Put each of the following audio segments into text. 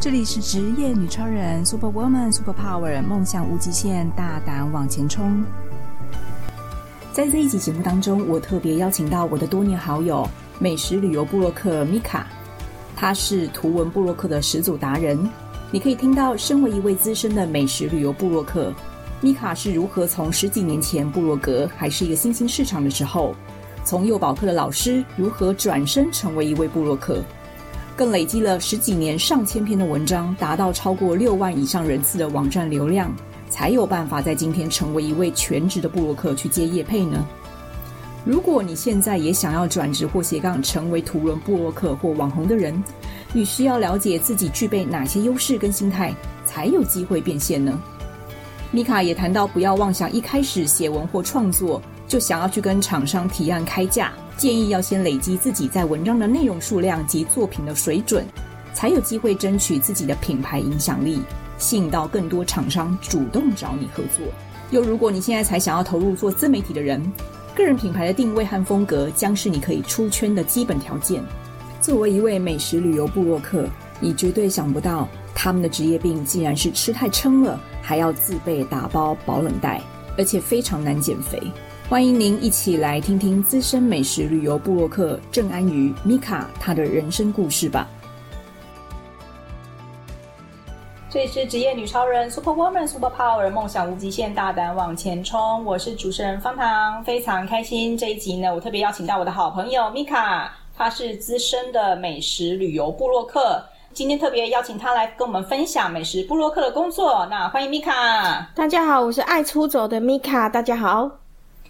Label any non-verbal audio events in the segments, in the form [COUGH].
这里是职业女超人，Super Woman Super Power，梦想无极限，大胆往前冲。在这一集节目当中，我特别邀请到我的多年好友，美食旅游部落客 Mika，她是图文部落客的始祖达人。你可以听到，身为一位资深的美食旅游部落客，Mika 是如何从十几年前部落格还是一个新兴市场的时候，从幼保课的老师如何转身成为一位部落客。更累积了十几年上千篇的文章，达到超过六万以上人次的网站流量，才有办法在今天成为一位全职的部落客去接业配呢。如果你现在也想要转职或斜杠成为图文部落客或网红的人，你需要了解自己具备哪些优势跟心态，才有机会变现呢米卡也谈到，不要妄想一开始写文或创作就想要去跟厂商提案开价。建议要先累积自己在文章的内容数量及作品的水准，才有机会争取自己的品牌影响力，吸引到更多厂商主动找你合作。又如果你现在才想要投入做自媒体的人，个人品牌的定位和风格将是你可以出圈的基本条件。作为一位美食旅游部落客，你绝对想不到他们的职业病竟然是吃太撑了，还要自备打包保冷袋，而且非常难减肥。欢迎您一起来听听资深美食旅游部落客郑安瑜 Mika 她的人生故事吧。这里是职业女超人 Super Woman Super Power，梦想无极限，大胆往前冲。我是主持人方糖，非常开心这一集呢，我特别邀请到我的好朋友 Mika，她是资深的美食旅游部落客。今天特别邀请她来跟我们分享美食部落客的工作。那欢迎 Mika。大家好，我是爱出走的 Mika。大家好。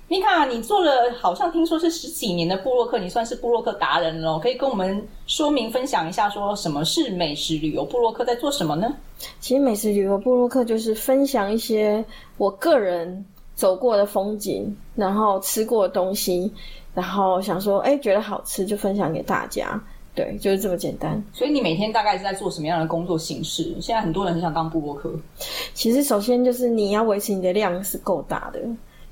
Mika，你做了好像听说是十几年的布洛克，你算是布洛克达人了，可以跟我们说明分享一下，说什么是美食旅游布洛克，在做什么呢？其实美食旅游布洛克就是分享一些我个人走过的风景，然后吃过的东西，然后想说，哎，觉得好吃就分享给大家，对，就是这么简单。所以你每天大概是在做什么样的工作形式？现在很多人很想当布洛克。其实首先就是你要维持你的量是够大的。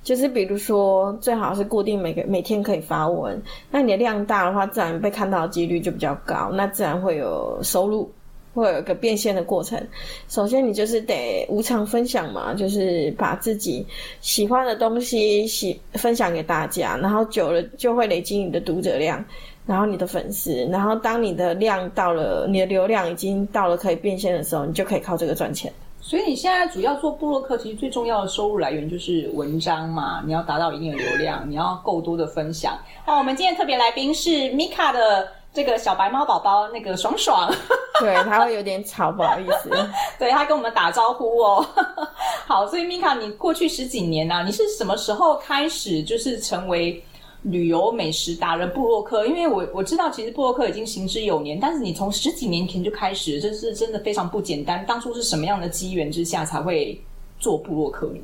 就是比如说，最好是固定每个每天可以发文，那你的量大的话，自然被看到的几率就比较高，那自然会有收入，会有一个变现的过程。首先，你就是得无偿分享嘛，就是把自己喜欢的东西喜分享给大家，然后久了就会累积你的读者量，然后你的粉丝，然后当你的量到了，你的流量已经到了可以变现的时候，你就可以靠这个赚钱。所以你现在主要做部落客，其实最重要的收入来源就是文章嘛。你要达到一定的流量，你要够多的分享。好，我们今天特别来宾是 Mika 的这个小白猫宝宝，那个爽爽。[LAUGHS] 对，他会有点吵，不好意思。[LAUGHS] 对，他跟我们打招呼哦。[LAUGHS] 好，所以 Mika，你过去十几年啊，你是什么时候开始就是成为？旅游美食达人部落客，因为我我知道其实部落客已经行之有年，但是你从十几年前就开始，这是真的非常不简单。当初是什么样的机缘之下才会做部落客呢？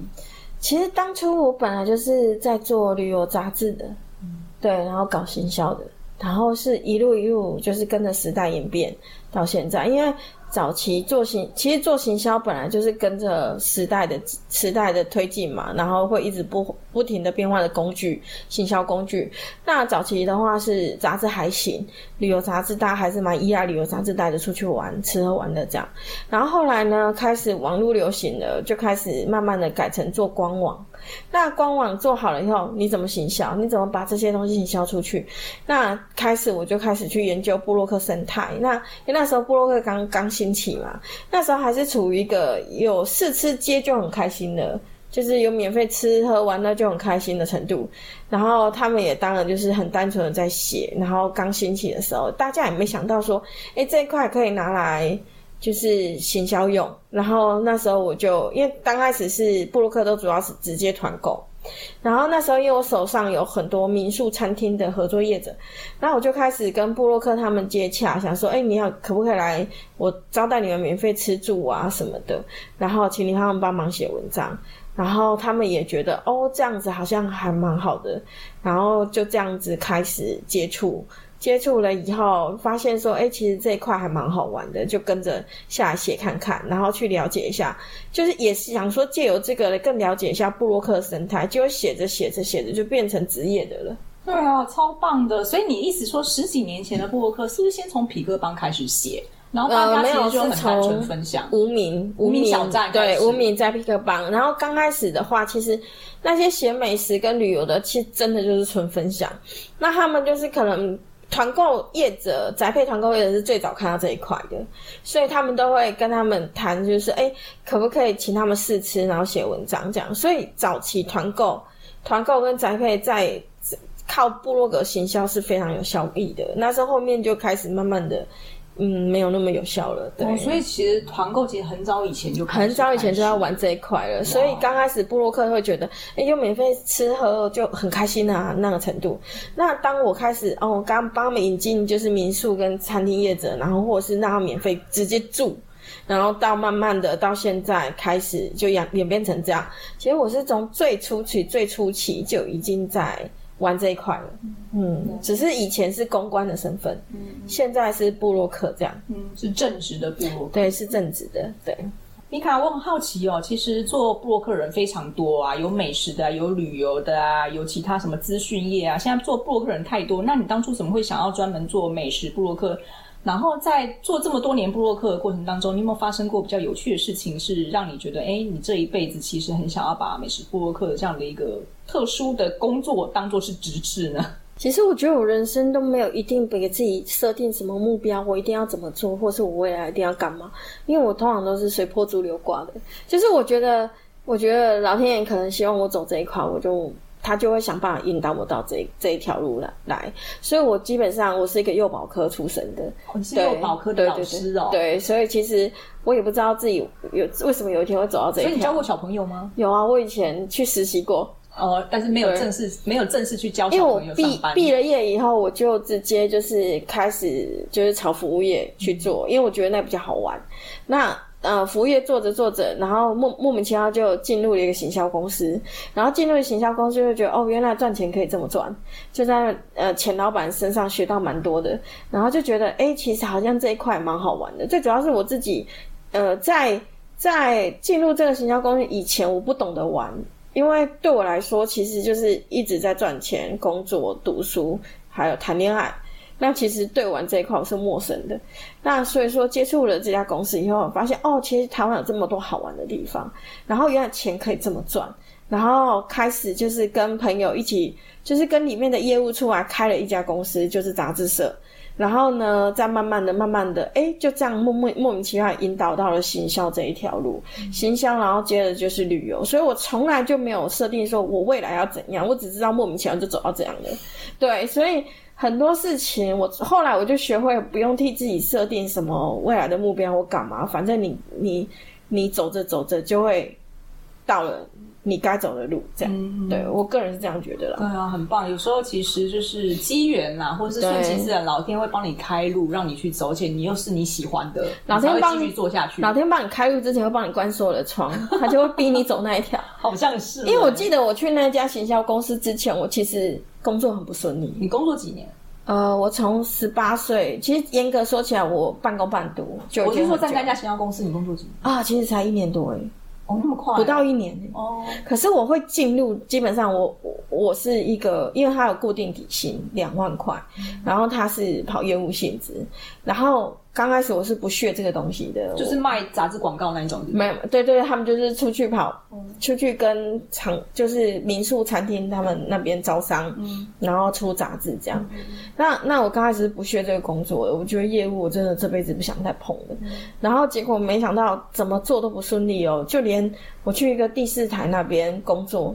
其实当初我本来就是在做旅游杂志的，对，然后搞行销的，然后是一路一路就是跟着时代演变到现在，因为。早期做行，其实做行销本来就是跟着时代的时代的推进嘛，然后会一直不不停的变化的工具，行销工具。那早期的话是杂志还行，旅游杂志大家还是蛮依赖旅游杂志带着出去玩，吃喝玩乐这样。然后后来呢，开始网络流行了，就开始慢慢的改成做官网。那官网做好了以后，你怎么行销？你怎么把这些东西行销出去？那开始我就开始去研究布洛克生态。那因为那时候布洛克刚刚兴起嘛，那时候还是处于一个有试吃街就很开心的，就是有免费吃喝玩乐就很开心的程度。然后他们也当然就是很单纯的在写。然后刚兴起的时候，大家也没想到说，诶，这一块可以拿来。就是行销用，然后那时候我就因为刚开始是部落客都主要是直接团购，然后那时候因为我手上有很多民宿餐厅的合作业者，那我就开始跟部落客他们接洽，想说，哎，你好，可不可以来我招待你们免费吃住啊什么的，然后请你他们帮忙写文章，然后他们也觉得哦这样子好像还蛮好的，然后就这样子开始接触。接触了以后，发现说，哎，其实这一块还蛮好玩的，就跟着下来写看看，然后去了解一下，就是也是想说借由这个更了解一下布洛克生态，结果写着写着写着就变成职业的了。对啊，超棒的！所以你意思说，十几年前的布洛克是不是先从匹克邦开始写，然后大家其实就很单纯分享，无名无名小站对无名在 Pick 帮，然后刚开始的话，其实那些写美食跟旅游的，其实真的就是纯分享。那他们就是可能团购业者、宅配团购业者是最早看到这一块的，所以他们都会跟他们谈，就是哎，可不可以请他们试吃，然后写文章这样。所以早期团购、团购跟宅配在靠部落格行销是非常有效益的。那时候后面就开始慢慢的。嗯，没有那么有效了。对，哦、所以其实团购其实很早以前就很早以前就要玩这一块了。所以刚开始布洛克会觉得，哎，有免费吃喝就很开心啊，那个程度。那当我开始哦，刚帮他们引进就是民宿跟餐厅业者，然后或者是让他免费直接住，然后到慢慢的到现在开始就演演变成这样。其实我是从最初期最初期就已经在。玩这一块了，嗯，嗯，只是以前是公关的身份，嗯，现在是布洛克这样，嗯，是正直的布洛克，对，是正直的，对。米卡，我很好奇哦，其实做布洛克人非常多啊，有美食的，有旅游的啊，有其他什么资讯业啊，现在做布洛克人太多，那你当初怎么会想要专门做美食部落客？然后在做这么多年部落客的过程当中，你有没有发生过比较有趣的事情，是让你觉得，哎，你这一辈子其实很想要把美食部落客这样的一个特殊的工作当做是职志呢？其实我觉得我人生都没有一定给自己设定什么目标，我一定要怎么做，或是我未来一定要干嘛，因为我通常都是随波逐流挂的。就是我觉得，我觉得老天爷可能希望我走这一块，我就。他就会想办法引导我到这这一条路来来，所以我基本上我是一个幼保科出身的，幼保科的老师哦，对，所以其实我也不知道自己有为什么有一天会走到这一条。所以你教过小朋友吗？有啊，我以前去实习过，哦、呃，但是没有正式没有正式去教小朋友上班。因为我毕毕了业以后，我就直接就是开始就是朝服务业去做，嗯、因为我觉得那比较好玩。那呃，服务业做着做着，然后莫莫名其妙就进入了一个行销公司，然后进入了行销公司就觉得哦，原来赚钱可以这么赚，就在呃前老板身上学到蛮多的，然后就觉得哎，其实好像这一块蛮好玩的。最主要是我自己，呃，在在进入这个行销公司以前，我不懂得玩，因为对我来说，其实就是一直在赚钱、工作、读书，还有谈恋爱。那其实对玩这一块我是陌生的，那所以说接触了这家公司以后，发现哦，其实台湾有这么多好玩的地方，然后原来钱可以这么赚，然后开始就是跟朋友一起，就是跟里面的业务出来开了一家公司，就是杂志社，然后呢，再慢慢的、慢慢的，诶，就这样莫莫莫名其妙引导到了行销这一条路，行销，然后接着就是旅游，所以我从来就没有设定说我未来要怎样，我只知道莫名其妙就走到这样的，对，所以。很多事情，我后来我就学会不用替自己设定什么未来的目标，我干嘛？反正你你你走着走着就会到了你该走的路，这样。嗯、对我个人是这样觉得啦。对啊，很棒。有时候其实就是机缘啦，或者是顺其自然，老天会帮你开路，让你去走，而且你又是你喜欢的，老天帮你继续做下去。老天帮你开路之前会帮你关所有的窗，他就会逼你走那一条。[LAUGHS] 好像是，因为我记得我去那家行销公司之前，我其实。工作很不顺利。你工作几年？呃，我从十八岁，其实严格说起来，我半工半读。就我听说在那家行销公司，你工作几年？啊，其实才一年多诶。哦，那么快？不到一年哦。可是我会进入，基本上我我我是一个，因为它有固定底薪两万块，嗯、然后它是跑业务性质，然后。刚开始我是不屑这个东西的，就是卖杂志广告那一种。没有，对对，他们就是出去跑，嗯、出去跟厂，就是民宿、餐厅他们那边招商，嗯、然后出杂志这样。嗯、那那我刚开始是不屑这个工作的，我觉得业务我真的这辈子不想再碰了。嗯、然后结果没想到怎么做都不顺利哦，就连我去一个第四台那边工作，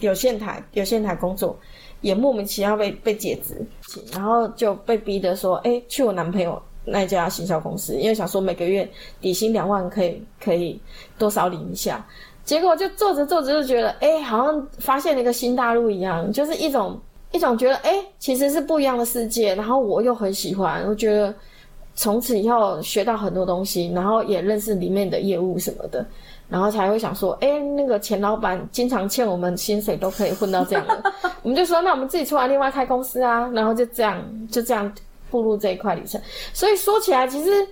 有线台有线台工作，也莫名其妙被被解职，然后就被逼的说，哎，去我男朋友。那家行销公司，因为想说每个月底薪两万可以可以多少领一下，结果就做着做着就觉得，哎、好像发现了一个新大陆一样，就是一种一种觉得，哎、其实是不一样的世界。然后我又很喜欢，我觉得从此以后学到很多东西，然后也认识里面的业务什么的，然后才会想说，哎、那个钱老板经常欠我们薪水，都可以混到这样的，我们就说，那我们自己出来另外开公司啊，然后就这样就这样。步入这一块旅程，所以说起来，其实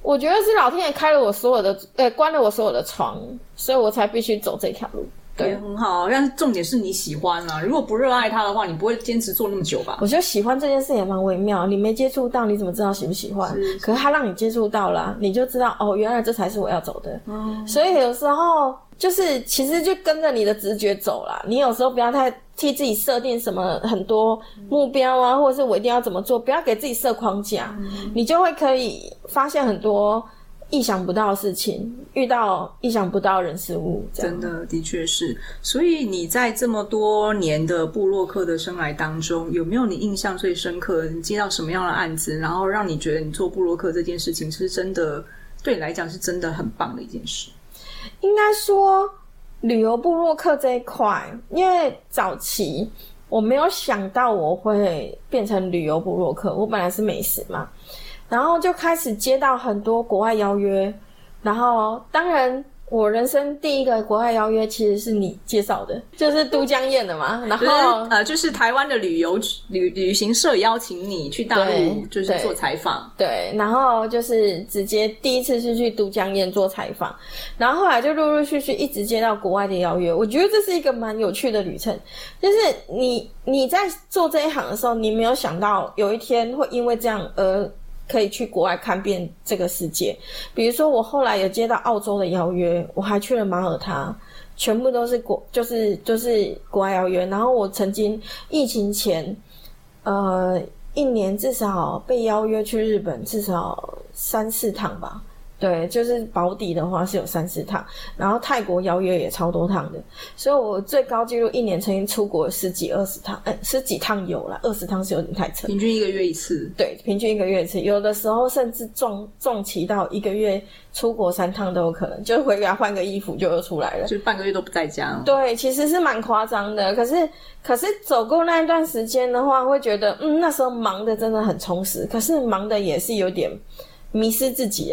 我觉得是老天爷开了我所有的，呃，关了我所有的窗，所以我才必须走这条路。对，也很好。但是重点是你喜欢啊，如果不热爱它的话，你不会坚持做那么久吧？我觉得喜欢这件事也蛮微妙，你没接触到，你怎么知道喜不喜欢？是可是它让你接触到了，你就知道哦，原来这才是我要走的。嗯，所以有时候就是其实就跟着你的直觉走啦。你有时候不要太替自己设定什么很多目标啊，或者是我一定要怎么做，不要给自己设框架，嗯、你就会可以发现很多。意想不到的事情，遇到意想不到的人事物，真的的确是。所以你在这么多年的布洛克的生涯当中，有没有你印象最深刻？你接到什么样的案子，然后让你觉得你做布洛克这件事情是真的对你来讲是真的很棒的一件事？应该说旅游布洛克这一块，因为早期我没有想到我会变成旅游布洛克，我本来是美食嘛。然后就开始接到很多国外邀约，然后当然我人生第一个国外邀约其实是你介绍的，就是都江堰的嘛。然后、就是、呃，就是台湾的旅游旅旅行社邀请你去大陆，就是做采访对。对，然后就是直接第一次是去都江堰做采访，然后后来就陆陆续续一直接到国外的邀约。我觉得这是一个蛮有趣的旅程，就是你你在做这一行的时候，你没有想到有一天会因为这样而。可以去国外看遍这个世界，比如说我后来有接到澳洲的邀约，我还去了马耳他，全部都是国，就是就是国外邀约。然后我曾经疫情前，呃，一年至少被邀约去日本至少三四趟吧。对，就是保底的话是有三四趟，然后泰国邀约也超多趟的，所以我最高纪录一年曾经出国十几二十趟，哎，十几趟有了，二十趟是有点太扯。平均一个月一次。对，平均一个月一次，有的时候甚至重重骑到一个月出国三趟都有可能，就回家换个衣服就又出来了，就半个月都不在家哦。对，其实是蛮夸张的，可是可是走过那一段时间的话，会觉得嗯，那时候忙的真的很充实，可是忙的也是有点迷失自己。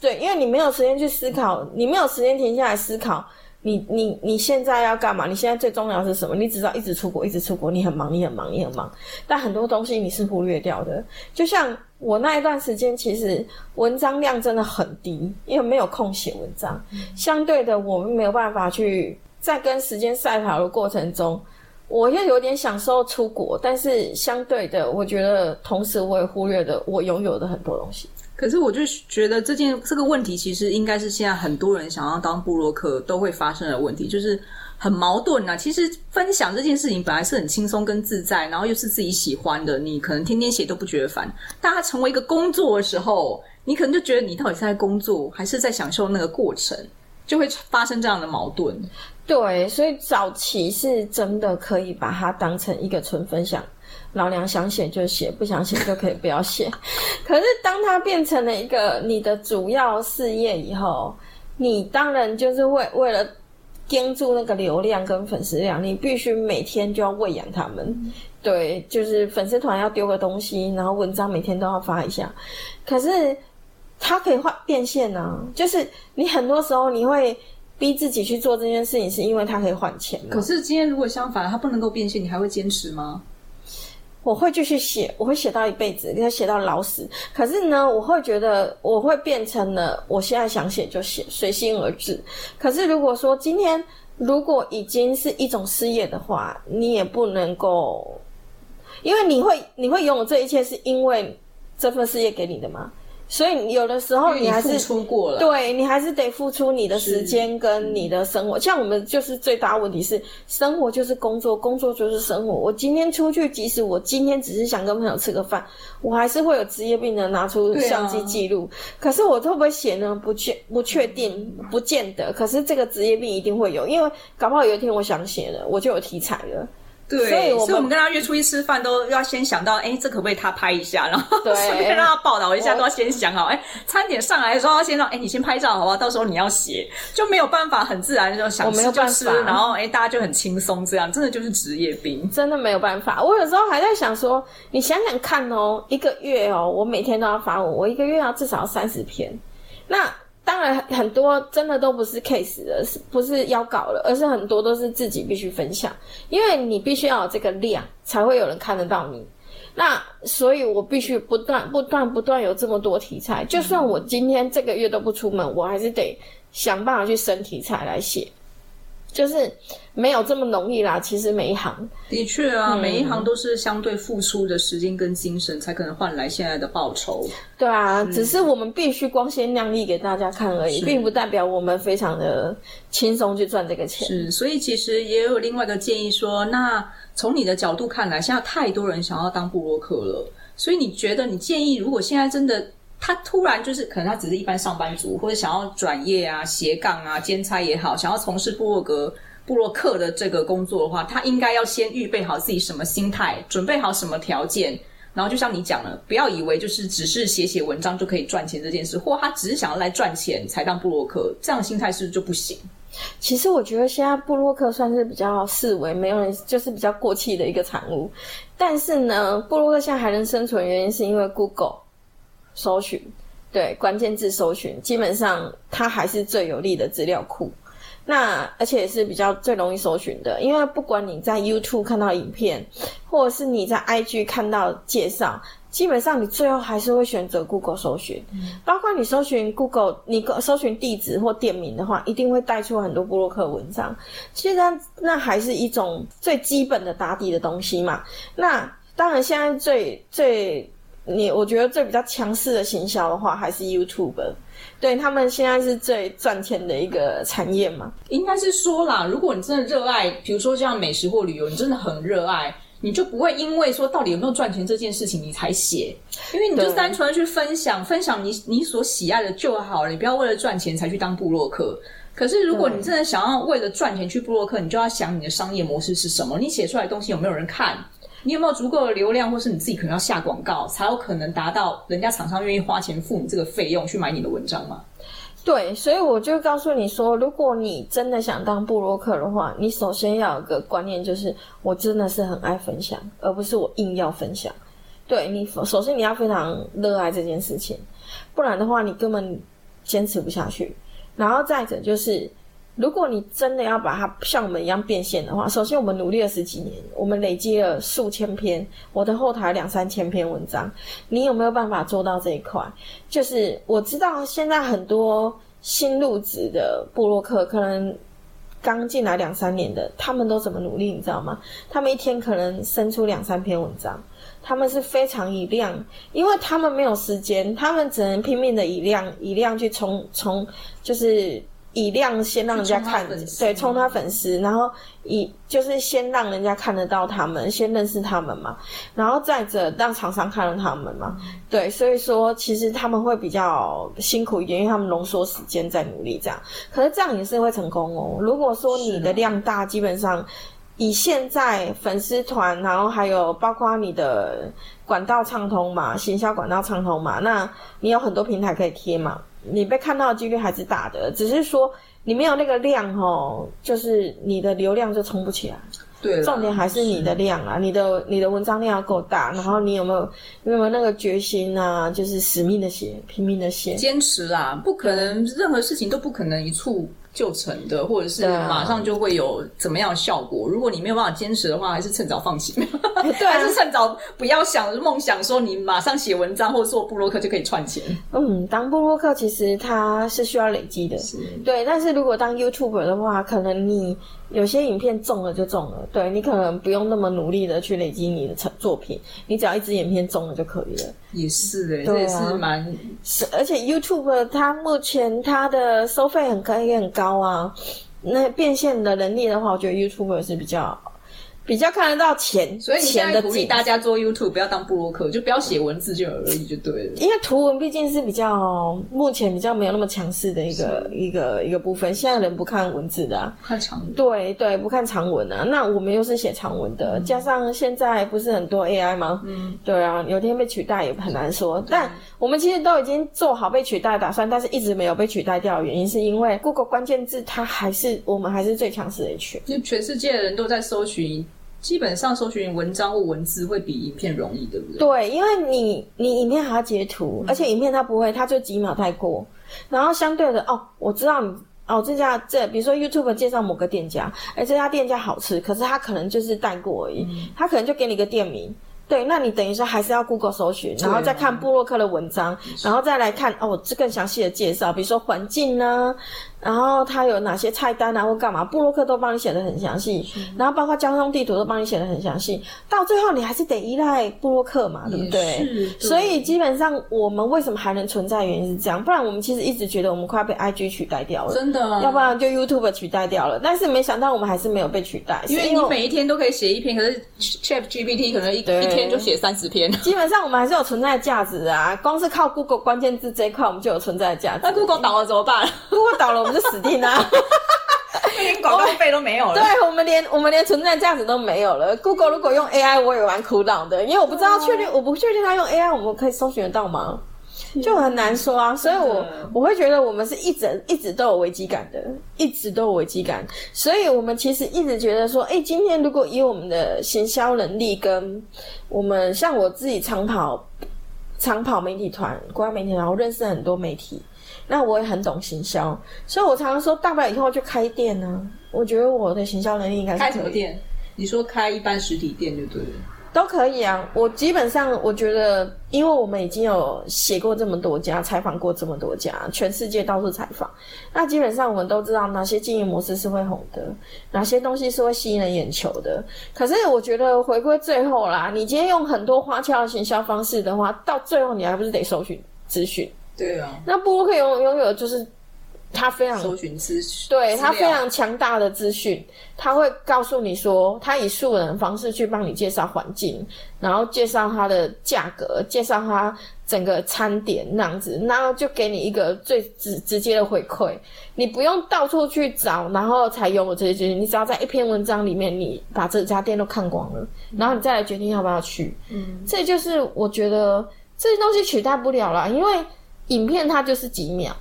对，因为你没有时间去思考，你没有时间停下来思考，你你你现在要干嘛？你现在最重要是什么？你只知道一直出国，一直出国，你很忙，你很忙，你很忙，但很多东西你是忽略掉的。就像我那一段时间，其实文章量真的很低，因为没有空写文章。相对的，我们没有办法去在跟时间赛跑的过程中，我又有点享受出国，但是相对的，我觉得同时我也忽略了我拥有的很多东西。可是我就觉得这件这个问题，其实应该是现在很多人想要当部落客都会发生的问题，就是很矛盾呐、啊。其实分享这件事情本来是很轻松跟自在，然后又是自己喜欢的，你可能天天写都不觉得烦。当它成为一个工作的时候，你可能就觉得你到底是在工作，还是在享受那个过程，就会发生这样的矛盾。对，所以早期是真的可以把它当成一个纯分享。老娘想写就写，不想写就可以不要写。[LAUGHS] 可是当它变成了一个你的主要事业以后，你当然就是为为了盯住那个流量跟粉丝量，你必须每天就要喂养他们。嗯、对，就是粉丝团要丢个东西，然后文章每天都要发一下。可是它可以换变现啊，就是你很多时候你会逼自己去做这件事情，是因为它可以换钱。可是今天如果相反，它不能够变现，你还会坚持吗？我会继续写，我会写到一辈子，给他写到老死。可是呢，我会觉得我会变成了，我现在想写就写，随心而至。可是如果说今天如果已经是一种事业的话，你也不能够，因为你会你会拥有这一切，是因为这份事业给你的吗？所以有的时候你还是你付出过了，对，你还是得付出你的时间跟你的生活。像我们就是最大问题是，生活就是工作，工作就是生活。我今天出去，即使我今天只是想跟朋友吃个饭，我还是会有职业病的拿出相机记录。啊、可是我会不会写呢？不确不确定，不见得。可是这个职业病一定会有，因为搞不好有一天我想写了，我就有题材了。对，所以，我们跟他约出去吃饭，都要先想到，哎，这可不可以他拍一下，然后 [LAUGHS] 顺便让他报道一下，都要先想好。哎，餐点上来的时候要先让，哎，你先拍照好不好？到时候你要写，就没有办法很自然就想吃就吃，然后哎，大家就很轻松，这样真的就是职业病，真的没有办法。我有时候还在想说，你想想看哦，一个月哦，我每天都要发文，我一个月要至少三十篇，那。当然，很多真的都不是 case 的，是不是要搞了，而是很多都是自己必须分享，因为你必须要有这个量，才会有人看得到你。那所以，我必须不断、不断、不断有这么多题材。就算我今天这个月都不出门，我还是得想办法去生题材来写。就是没有这么容易啦。其实每一行的确啊，嗯、每一行都是相对付出的时间跟精神，才可能换来现在的报酬。对啊，嗯、只是我们必须光鲜亮丽给大家看而已，并不代表我们非常的轻松去赚这个钱。是，所以其实也有另外一个建议说，那从你的角度看来，现在太多人想要当布洛克了，所以你觉得你建议，如果现在真的。他突然就是，可能他只是一般上班族，或者想要转业啊、斜杠啊、兼差也好，想要从事部落格、部落客的这个工作的话，他应该要先预备好自己什么心态，准备好什么条件，然后就像你讲了，不要以为就是只是写写文章就可以赚钱这件事，或他只是想要来赚钱才当部落客，这样心态是不是就不行？其实我觉得现在部落客算是比较式微，没有人就是比较过气的一个产物。但是呢，部落客现在还能生存，原因是因为 Google。搜寻，对，关键字搜寻，基本上它还是最有力的资料库。那而且也是比较最容易搜寻的，因为不管你在 YouTube 看到影片，或者是你在 IG 看到介绍，基本上你最后还是会选择 Google 搜寻。嗯、包括你搜寻 Google，你搜寻地址或店名的话，一定会带出很多布洛克文章。其实那，那还是一种最基本的打底的东西嘛。那当然，现在最最。你我觉得最比较强势的行销的话，还是 YouTube，对，他们现在是最赚钱的一个产业嘛。应该是说啦，如果你真的热爱，比如说像美食或旅游，你真的很热爱，你就不会因为说到底有没有赚钱这件事情你才写，因为你就单纯去分享，分享你你所喜爱的就好了，你不要为了赚钱才去当部落客。可是如果你真的想要为了赚钱去部落客，你就要想你的商业模式是什么，你写出来的东西有没有人看？你有没有足够的流量，或是你自己可能要下广告，才有可能达到人家厂商愿意花钱付你这个费用去买你的文章吗？对，所以我就告诉你说，如果你真的想当布洛克的话，你首先要有个观念，就是我真的是很爱分享，而不是我硬要分享。对，你首先你要非常热爱这件事情，不然的话你根本坚持不下去。然后再者就是。如果你真的要把它像我们一样变现的话，首先我们努力了十几年，我们累积了数千篇，我的后台两三千篇文章，你有没有办法做到这一块？就是我知道现在很多新入职的部落客，可能刚进来两三年的，他们都怎么努力，你知道吗？他们一天可能生出两三篇文章，他们是非常以量，因为他们没有时间，他们只能拼命的以量以量去冲冲，就是。以量先让人家看，对，冲他粉丝，然后以就是先让人家看得到他们，先认识他们嘛，然后再者让厂商看到他们嘛，对，所以说其实他们会比较辛苦一点，因为他们浓缩时间在努力这样，可是这样也是会成功哦。如果说你的量大，基本上以现在粉丝团，然后还有包括你的管道畅通嘛，行销管道畅通嘛，那你有很多平台可以贴嘛。你被看到的几率还是大的，只是说你没有那个量哦，就是你的流量就冲不起来。对，重点还是你的量啊，你的你的文章量要够大，然后你有没有有没有那个决心啊？就是使命的写，拼命的写，坚持啦，不可能，任何事情都不可能一蹴就成的，或者是马上就会有怎么样的效果。啊、如果你没有办法坚持的话，还是趁早放弃。[LAUGHS] 对、啊，还是趁早不要想梦想说你马上写文章或做布洛克就可以赚钱。嗯，当布洛克其实它是需要累积的，是对。但是如果当 YouTuber 的话，可能你。有些影片中了就中了，对，你可能不用那么努力的去累积你的成作品，你只要一支影片中了就可以了。也是诶、欸，对啊、这也是蛮是，而且 YouTube 它目前它的收费很可以很高啊，那变现的能力的话，我觉得 YouTube 是比较。比较看得到钱，所以你现在鼓励大家做 YouTube，不要当布洛克，就不要写文字就而已就对了。因为图文毕竟是比较目前比较没有那么强势的一个一个一个部分。现在人不看文字的、啊，看长文。对对，不看长文啊。那我们又是写长文的，嗯、加上现在不是很多 AI 吗？嗯，对啊，有天被取代也很难说。但我们其实都已经做好被取代的打算，但是一直没有被取代掉的原因，是因为 Google 关键字它还是我们还是最强势的一群，就全世界的人都在搜寻。基本上搜寻文章或文字会比影片容易，对不对？对，因为你你影片还要截图，嗯、而且影片它不会，它就几秒带过。然后相对的，哦，我知道你哦，这家这比如说 YouTube 介绍某个店家，哎，这家店家好吃，可是它可能就是带过而已，嗯、他可能就给你个店名，对，那你等于说还是要 Google 搜寻，然后再看布洛克的文章，然后再来看哦，这更详细的介绍，比如说环境呢。然后它有哪些菜单啊，或干嘛？布洛克都帮你写的很详细，然后包括交通地图都帮你写的很详细。到最后你还是得依赖布洛克嘛，对不对？对。所以基本上我们为什么还能存在，原因是这样。不然我们其实一直觉得我们快要被 IG 取代掉了，真的。要不然就 YouTube 取代掉了。但是没想到我们还是没有被取代，因为你每一天都可以写一篇，可是 ChatGPT 可能一一天就写三十篇。基本上我们还是有存在的价值啊，光是靠 Google 关键字这一块，我们就有存在的价值。那 Google 倒了怎么办？Google 倒了。我们就死定了，[LAUGHS] 连广告费都没有了。对，我们连我们连存在价值都没有了。Google 如果用 AI，我也蛮苦恼的，因为我不知道确定，我不确定他用 AI，我们可以搜寻得到吗？就很难说啊。所以我我会觉得我们是一直一直都有危机感的，一直都有危机感。所以我们其实一直觉得说，哎，今天如果以我们的行销能力，跟我们像我自己长跑长跑媒体团，国外媒体团，我认识很多媒体。那我也很懂行销，所以我常常说，大不了以后就开店呢、啊。我觉得我的行销能力应该是开什么店？你说开一般实体店就对了，都可以啊。我基本上我觉得，因为我们已经有写过这么多家，采访过这么多家，全世界到处采访，那基本上我们都知道哪些经营模式是会红的，哪些东西是会吸引人眼球的。可是我觉得回归最后啦，你今天用很多花俏的行销方式的话，到最后你还不是得搜寻资讯。对啊，那部落客拥拥有就是他非常搜寻资讯，对他非常强大的资讯，他会告诉你说，他以素人的方式去帮你介绍环境，然后介绍他的价格，介绍他整个餐点那样子，然后就给你一个最直直接的回馈，你不用到处去找，然后才拥有这些资讯，你只要在一篇文章里面，你把这家店都看光了，然后你再来决定要不要去。嗯，这就是我觉得这些东西取代不了了，因为。影片它就是几秒，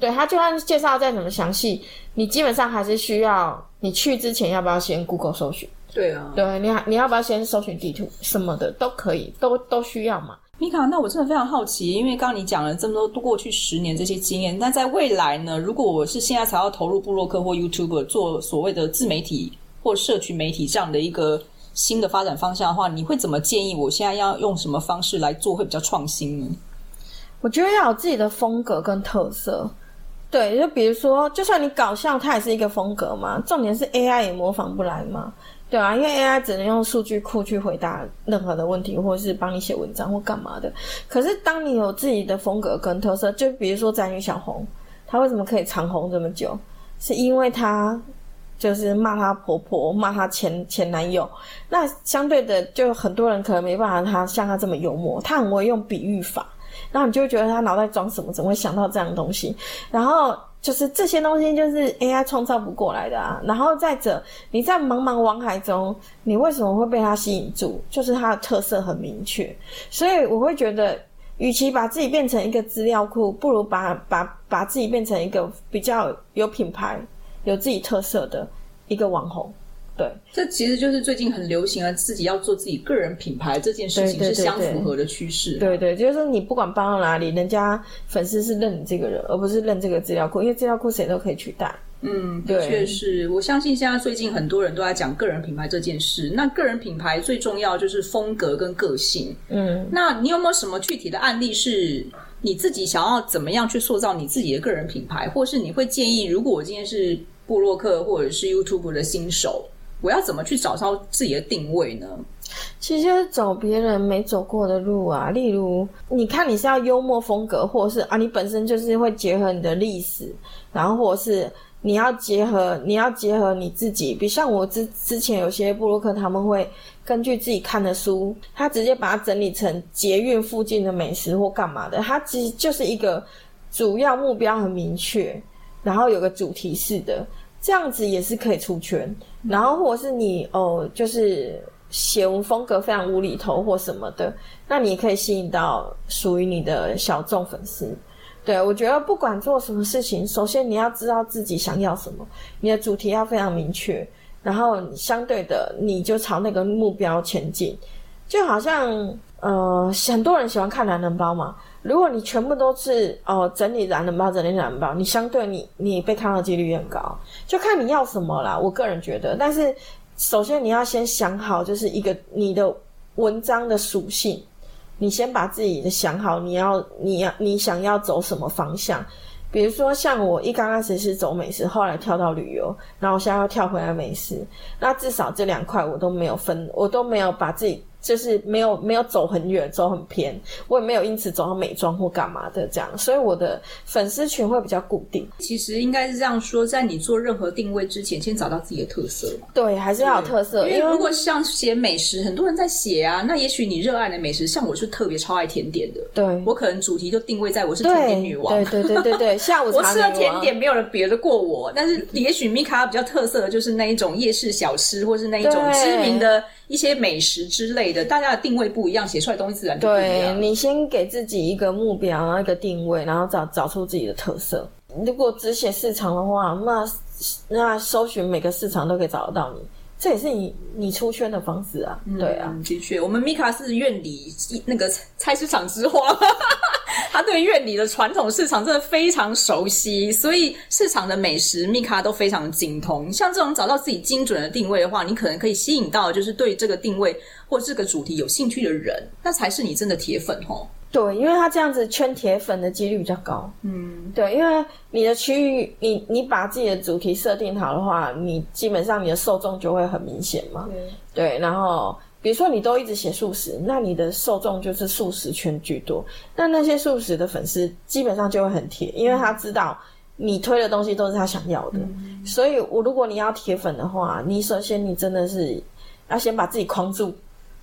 对，它就算介绍再怎么详细，你基本上还是需要你去之前要不要先 Google 搜寻？对啊，对，你你要不要先搜寻地图什么的都可以，都都需要嘛。米卡，那我真的非常好奇，因为刚刚你讲了这么多过去十年这些经验，那在未来呢？如果我是现在才要投入部落客或 YouTube 做所谓的自媒体或社群媒体这样的一个新的发展方向的话，你会怎么建议我现在要用什么方式来做会比较创新呢？我觉得要有自己的风格跟特色，对，就比如说，就算你搞笑，它也是一个风格嘛。重点是 AI 也模仿不来嘛，对啊，因为 AI 只能用数据库去回答任何的问题，或是帮你写文章或干嘛的。可是当你有自己的风格跟特色，就比如说宅女小红，她为什么可以长红这么久？是因为她就是骂她婆婆，骂她前前男友。那相对的，就很多人可能没办法，她像她这么幽默，她很会用比喻法。然后你就会觉得她脑袋装什么，怎么会想到这样的东西？然后就是这些东西就是 AI 创造不过来的啊。然后再者，你在茫茫网海中，你为什么会被它吸引住？就是它的特色很明确。所以我会觉得，与其把自己变成一个资料库，不如把把把自己变成一个比较有品牌、有自己特色的一个网红。对，这其实就是最近很流行啊，自己要做自己个人品牌这件事情是相符合的趋势。对，对对，就是你不管搬到哪里，人家粉丝是认你这个人，而不是认这个资料库，因为资料库谁都可以取代。嗯，的确是。我相信现在最近很多人都在讲个人品牌这件事。那个人品牌最重要就是风格跟个性。嗯，那你有没有什么具体的案例是你自己想要怎么样去塑造你自己的个人品牌，或是你会建议，如果我今天是部落客或者是 YouTube 的新手？我要怎么去找到自己的定位呢？其实走别人没走过的路啊，例如你看你是要幽默风格，或者是啊你本身就是会结合你的历史，然后或者是你要结合你要结合你自己，比像我之之前有些部落客他们会根据自己看的书，他直接把它整理成捷运附近的美食或干嘛的，他其实就是一个主要目标很明确，然后有个主题式的。这样子也是可以出圈，然后或者是你哦，就是写文风格非常无厘头或什么的，那你也可以吸引到属于你的小众粉丝。对，我觉得不管做什么事情，首先你要知道自己想要什么，你的主题要非常明确，然后相对的你就朝那个目标前进。就好像呃，很多人喜欢看男人包嘛。如果你全部都是哦整理懒人包，整理懒人包，你相对你你被看到几率很高，就看你要什么啦。我个人觉得，但是首先你要先想好，就是一个你的文章的属性，你先把自己的想好，你要你要你想要走什么方向。比如说，像我一刚开始是走美食，后来跳到旅游，然后我现在要跳回来美食，那至少这两块我都没有分，我都没有把自己。就是没有没有走很远，走很偏，我也没有因此走到美妆或干嘛的这样，所以我的粉丝群会比较固定。其实应该是这样说，在你做任何定位之前，先找到自己的特色嘛。对，还是要有特色。因为，如果像写美食，很多人在写啊，那也许你热爱的美食，像我是特别超爱甜点的。对，我可能主题就定位在我是甜点女王。对对对对对，[LAUGHS] 下午茶我吃了甜点，没有人别的过我。但是也许米卡比较特色的就是那一种夜市小吃，或是那一种知名的。一些美食之类的，大家的定位不一样，写出来东西自然就不一样。对，你先给自己一个目标，然后一个定位，然后找找出自己的特色。如果只写市场的话，那那搜寻每个市场都可以找得到你。这也是你你出圈的方式啊，嗯、对啊，的确，我们米卡是院里那个菜市场之花，[LAUGHS] 他对院里的传统市场真的非常熟悉，所以市场的美食米卡都非常精通。像这种找到自己精准的定位的话，你可能可以吸引到就是对这个定位或这个主题有兴趣的人，那才是你真的铁粉哦。对，因为他这样子圈铁粉的几率比较高。嗯，对，因为你的区域，你你把自己的主题设定好的话，你基本上你的受众就会很明显嘛。对，对，然后比如说你都一直写素食，那你的受众就是素食圈居多。那那些素食的粉丝基本上就会很铁，因为他知道你推的东西都是他想要的。嗯，所以我如果你要铁粉的话，你首先你真的是要先把自己框住。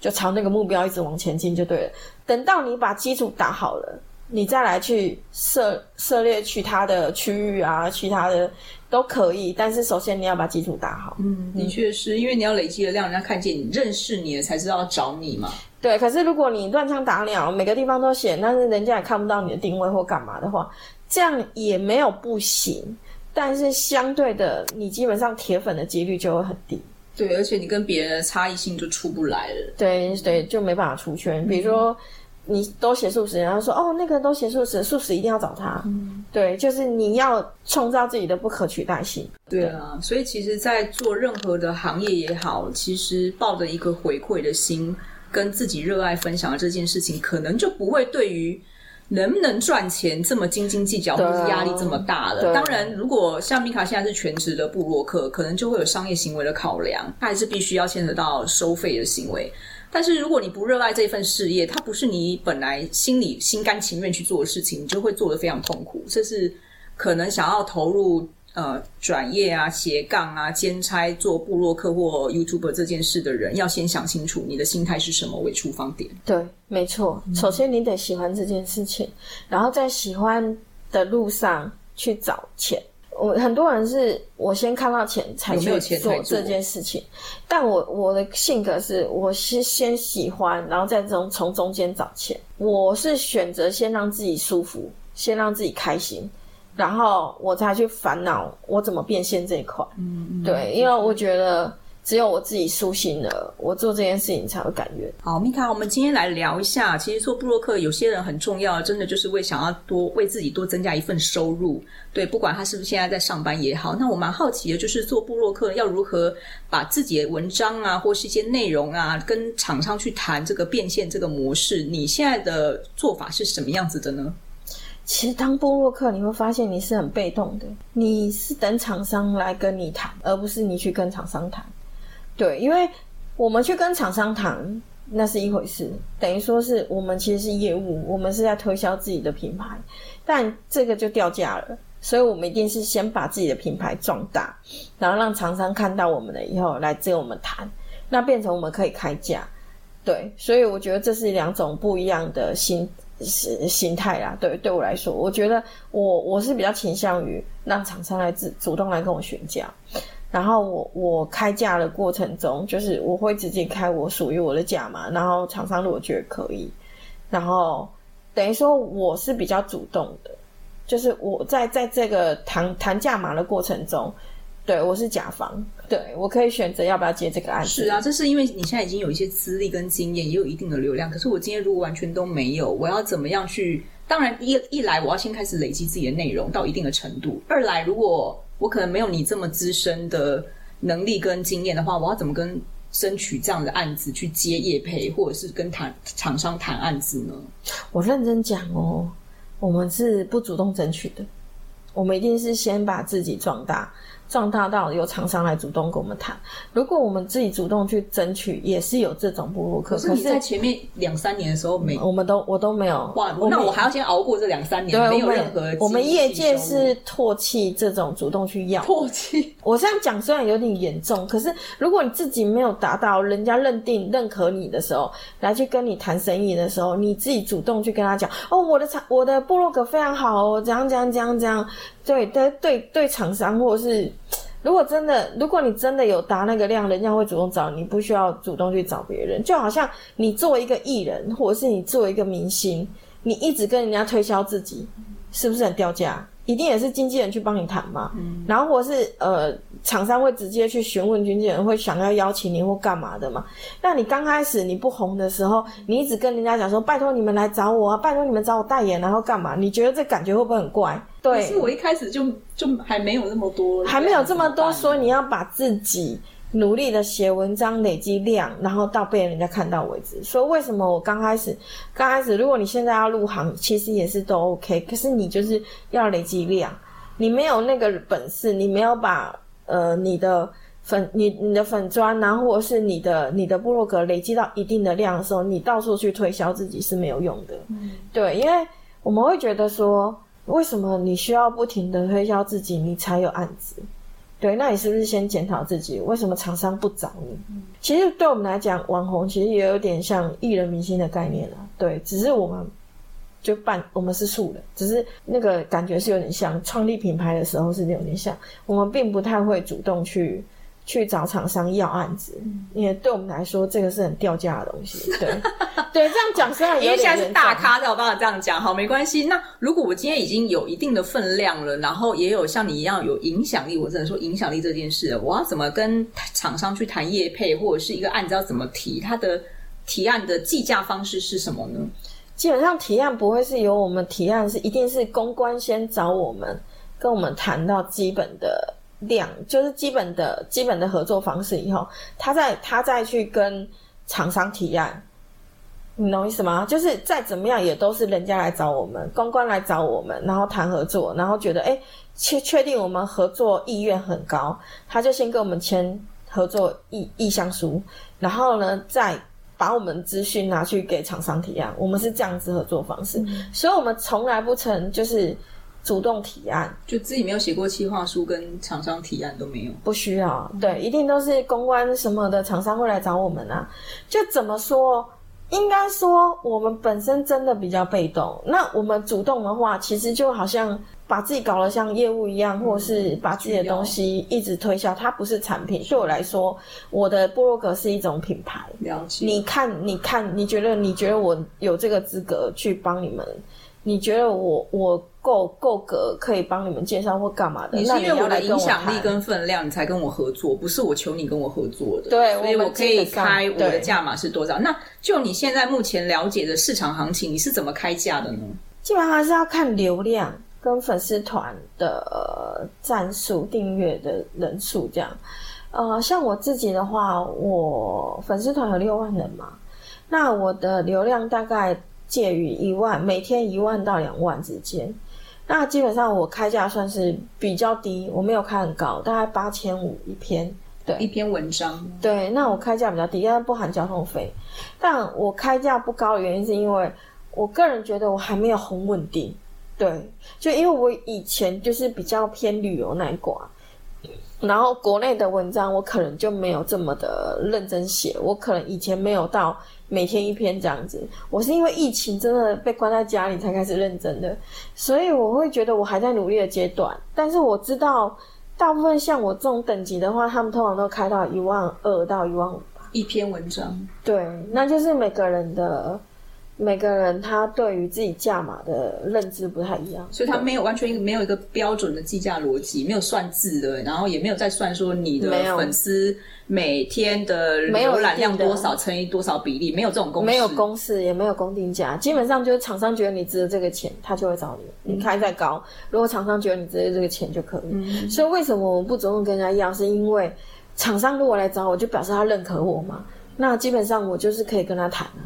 就朝那个目标一直往前进就对了。等到你把基础打好了，你再来去涉涉猎其他的区域啊，其他的都可以。但是首先你要把基础打好。嗯，的确是因为你要累积的量，人家看见你、认识你了，才知道要找你嘛。对。可是如果你乱枪打鸟，每个地方都写，但是人家也看不到你的定位或干嘛的话，这样也没有不行。但是相对的，你基本上铁粉的几率就会很低。对，而且你跟别人的差异性就出不来了。对对，就没办法出圈。比如说，你都写素食，然后说哦，那个都写素食，素食一定要找他。嗯，对，就是你要创造自己的不可取代性。对啊，所以其实，在做任何的行业也好，其实抱着一个回馈的心，跟自己热爱分享的这件事情，可能就不会对于。能不能赚钱这么斤斤计较，或是压力这么大了？当然，如果像米卡现在是全职的部落客，可能就会有商业行为的考量，他还是必须要牵扯到收费的行为。但是如果你不热爱这份事业，它不是你本来心里心甘情愿去做的事情，你就会做得非常痛苦。这是可能想要投入。呃，转业啊，斜杠啊，兼差做部落客或 YouTuber 这件事的人，要先想清楚你的心态是什么为出发点。对，没错。首先你得喜欢这件事情，嗯、然后在喜欢的路上去找钱。我很多人是我先看到钱才去做这件事情，但我我的性格是我是先喜欢，然后再从从中间找钱。我是选择先让自己舒服，先让自己开心。然后我才去烦恼我怎么变现这一块，嗯，对，因为我觉得只有我自己舒心了，我做这件事情才会感觉。好，米卡，我们今天来聊一下，其实做布洛克，有些人很重要，真的就是为想要多为自己多增加一份收入，对，不管他是不是现在在上班也好。那我蛮好奇的，就是做布洛克要如何把自己的文章啊，或是一些内容啊，跟厂商去谈这个变现这个模式，你现在的做法是什么样子的呢？其实当部落客，你会发现你是很被动的，你是等厂商来跟你谈，而不是你去跟厂商谈。对，因为我们去跟厂商谈，那是一回事，等于说是我们其实是业务，我们是在推销自己的品牌，但这个就掉价了，所以我们一定是先把自己的品牌壮大，然后让厂商看到我们了以后来跟我们谈，那变成我们可以开价。对，所以我觉得这是两种不一样的心。是心态啦，对，对我来说，我觉得我我是比较倾向于让厂商来自主动来跟我询价，然后我我开价的过程中，就是我会直接开我属于我的价嘛，然后厂商如果觉得可以，然后等于说我是比较主动的，就是我在在这个谈谈价码的过程中。对，我是甲方，对，我可以选择要不要接这个案子。是啊，这是因为你现在已经有一些资历跟经验，也有一定的流量。可是我今天如果完全都没有，我要怎么样去？当然一，一一来我要先开始累积自己的内容到一定的程度；二来，如果我可能没有你这么资深的能力跟经验的话，我要怎么跟争取这样的案子去接业配，或者是跟谈厂商谈案子呢？我认真讲哦，我们是不主动争取的，我们一定是先把自己壮大。壮大到有厂商来主动跟我们谈，如果我们自己主动去争取，也是有这种部落客。可是你在前面两三年的时候没，我们都我都没有。哇，那我还要先熬过这两三年，对，没有任何。我们业界是唾弃这种主动去要。唾弃。我这样讲虽然有点严重，可是如果你自己没有达到人家认定认可你的时候，来去跟你谈生意的时候，你自己主动去跟他讲，哦，我的厂我的部落格非常好哦，这样这样这样这样。对，但对对，厂商或者是。如果真的，如果你真的有达那个量，人家会主动找你，不需要主动去找别人。就好像你作为一个艺人，或者是你作为一个明星，你一直跟人家推销自己，是不是很掉价？一定也是经纪人去帮你谈嘛。嗯。然后或是呃，厂商会直接去询问经纪人，会想要邀请你或干嘛的嘛。那你刚开始你不红的时候，你一直跟人家讲说，拜托你们来找我啊，拜托你们找我代言，然后干嘛？你觉得这感觉会不会很怪？对，可是我一开始就就还没有那么多，还没有这么多，所以你要把自己努力的写文章累积量，然后到被人家看到为止。所以为什么我刚开始，刚开始，如果你现在要入行，其实也是都 OK，可是你就是要累积量，你没有那个本事，你没有把呃你的粉你你的粉砖，然后或者是你的你的部落格累积到一定的量的时候，你到处去推销自己是没有用的。嗯，对，因为我们会觉得说。为什么你需要不停的推销自己，你才有案子？对，那你是不是先检讨自己？为什么厂商不找你？嗯、其实对我们来讲，网红其实也有点像艺人明星的概念了。对，只是我们就办，我们是素人，只是那个感觉是有点像创立品牌的时候是有点像，我们并不太会主动去。去找厂商要案子，因为对我们来说，这个是很掉价的东西。[LAUGHS] 对，对，这样讲虽然因为现在是大咖，在我帮我这样讲，好，没关系。那如果我今天已经有一定的分量了，然后也有像你一样有影响力，我只能说影响力这件事，我要怎么跟厂商去谈业配，或者是一个案子要怎么提？它的提案的计价方式是什么呢？基本上提案不会是由我们提案，是一定是公关先找我们，跟我们谈到基本的。量就是基本的基本的合作方式，以后他再他再去跟厂商提案，你懂意思吗？就是再怎么样也都是人家来找我们，公关来找我们，然后谈合作，然后觉得诶确确定我们合作意愿很高，他就先跟我们签合作意意向书，然后呢再把我们资讯拿去给厂商提案，我们是这样子合作方式，嗯、所以我们从来不曾就是。主动提案，就自己没有写过企划书，跟厂商提案都没有，不需要。对，一定都是公关什么的厂商会来找我们啊。就怎么说？应该说我们本身真的比较被动。那我们主动的话，其实就好像把自己搞得像业务一样，或是把自己的东西一直推销。它不是产品，对我来说，我的部落格是一种品牌。了解。你看，你看，你觉得，你觉得我有这个资格去帮你们？你觉得我我够够格可以帮你们介绍或干嘛的？你是因为我的影响力跟分量，你才跟我合作，不是我求你跟我合作的。对，所以我可以开我的价码是多少？那就你现在目前了解的市场行情，你是怎么开价的呢？基本上还是要看流量跟粉丝团的赞数、订阅的人数这样。呃，像我自己的话，我粉丝团有六万人嘛，那我的流量大概。介于一万，每天一万到两万之间，那基本上我开价算是比较低，我没有开很高，大概八千五一篇，对，一篇文章，对，那我开价比较低，但不含交通费。但我开价不高的原因是因为我个人觉得我还没有很稳定，对，就因为我以前就是比较偏旅游那一挂，然后国内的文章我可能就没有这么的认真写，我可能以前没有到。每天一篇这样子，我是因为疫情真的被关在家里才开始认真的，所以我会觉得我还在努力的阶段。但是我知道，大部分像我这种等级的话，他们通常都开到一万二到一万五吧。一篇文章，对，那就是每个人的。每个人他对于自己价码的认知不太一样，所以他没有完全没有一个标准的计价逻辑，没有算字的，然后也没有在算说你的粉丝每天的浏览量多少乘以多少比例，没有这种公式，没有公式，也没有公定价，基本上就是厂商觉得你值得这个钱，他就会找你，你开再高，嗯、如果厂商觉得你值得这个钱就可以。嗯、所以为什么我们不主动跟人家要，是因为。厂商如果来找我，就表示他认可我嘛。那基本上我就是可以跟他谈啊。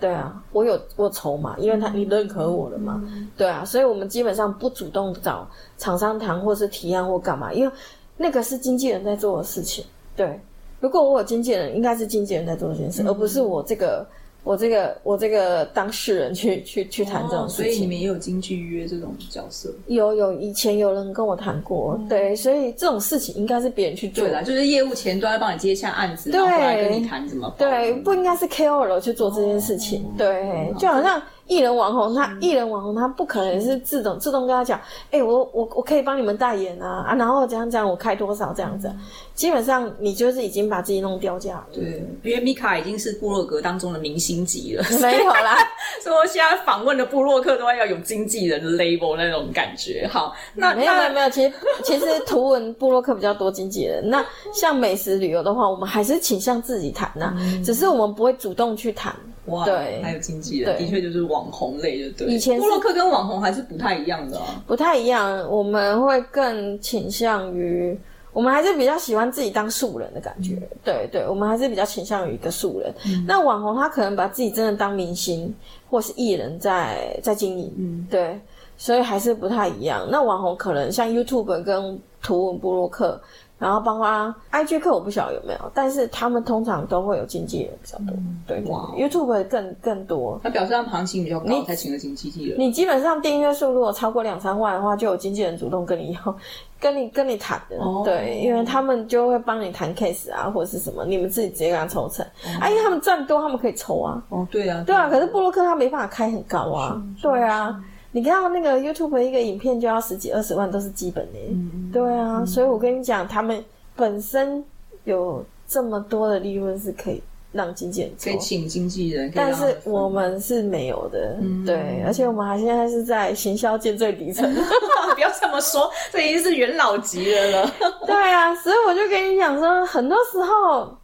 对啊，我有我筹码，因为他你认可我了嘛。对啊，所以我们基本上不主动找厂商谈，或是提案或干嘛，因为那个是经纪人在做的事情。对，如果我有经纪人，应该是经纪人在做这件事，而不是我这个。我这个我这个当事人去 [LAUGHS] 去去谈这种事情，哦，所以你们也有经纪约这种角色？有有，以前有人跟我谈过，嗯，对，所以这种事情应该是别人去做。对啦，就是业务前端帮你接下案子，对，然后来跟你谈怎么？对，不应该是 KOL 去做这件事情，哦，对，就好像。艺人网红，他艺人网红，他不可能是自动自动跟他讲，哎、欸，我我我可以帮你们代言啊啊，然后这样这样，我开多少这样子，基本上你就是已经把自己弄掉价了。对，因为米卡已经是部落格当中的明星级了，[LAUGHS] 没有啦。[LAUGHS] 所以我现在访问的部落客都要有经纪人 label 那种感觉。好，那没有没有没有，其实 [LAUGHS] 其实图文部落客比较多经纪人。那像美食旅游的话，我们还是倾向自己谈呐、啊嗯，只是我们不会主动去谈。哇，对，还有经纪人，的确就是网红类的，对。以前布洛克跟网红还是不太一样的啊，不太一样。我们会更倾向于，我们还是比较喜欢自己当素人的感觉。嗯、对对，我们还是比较倾向于一个素人。嗯、那网红他可能把自己真的当明星或是艺人在在经营，嗯，对，所以还是不太一样。那网红可能像 YouTube 跟图文部落客。然后包括 IG 课我不晓得有没有，但是他们通常都会有经纪人比较多，嗯、对，，YouTube 更更多。他表示他们行情比较高，才请了经纪人。你基本上订阅数如果超过两三万的话，就有经纪人主动跟你要，跟你跟你谈的，哦，对，因为他们就会帮你谈 case 啊，或者是什么，你们自己直接跟他抽成，哦，啊，因为他们赚多，他们可以抽啊。哦，对啊，对啊，可是布洛克他没办法开很高啊，对啊。你看到那个 YouTube 一个影片就要十几二十万，都是基本的。嗯，对啊，嗯，所以我跟你讲，他们本身有这么多的利润是可以让经纪人可以请经纪人，但是我们是没有的。嗯，对，而且我们还现在是在行销界最底层。[LAUGHS] 不要这么说，这已经是元老级的了。[LAUGHS] 对啊，所以我就跟你讲说，很多时候。